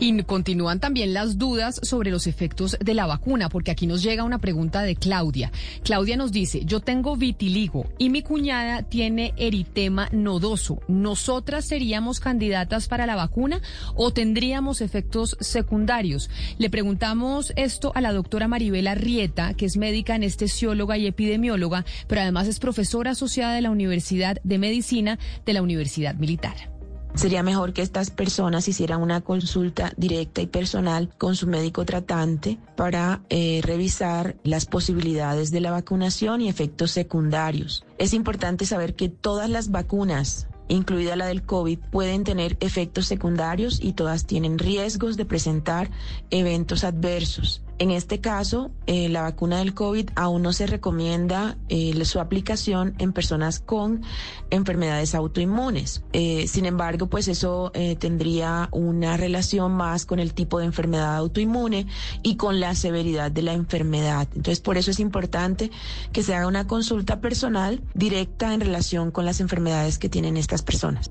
Y continúan también las dudas sobre los efectos de la vacuna, porque aquí nos llega una pregunta de Claudia. Claudia nos dice, yo tengo vitiligo y mi cuñada tiene eritema nodoso. ¿Nosotras seríamos candidatas para la vacuna o tendríamos efectos secundarios? Le preguntamos esto a la doctora Maribela Rieta, que es médica anestesióloga y epidemióloga, pero además es profesora asociada de la Universidad de Medicina de la Universidad Militar. Sería mejor que estas personas hicieran una consulta directa y personal con su médico tratante para eh, revisar las posibilidades de la vacunación y efectos secundarios. Es importante saber que todas las vacunas incluida la del COVID, pueden tener efectos secundarios y todas tienen riesgos de presentar eventos adversos. En este caso, eh, la vacuna del COVID aún no se recomienda eh, su aplicación en personas con enfermedades autoinmunes. Eh, sin embargo, pues eso tendría una relación más con el tipo de enfermedad autoinmune y con la severidad de la enfermedad. Entonces, por eso es importante que se haga una consulta personal directa en relación con las enfermedades que tienen estas personas.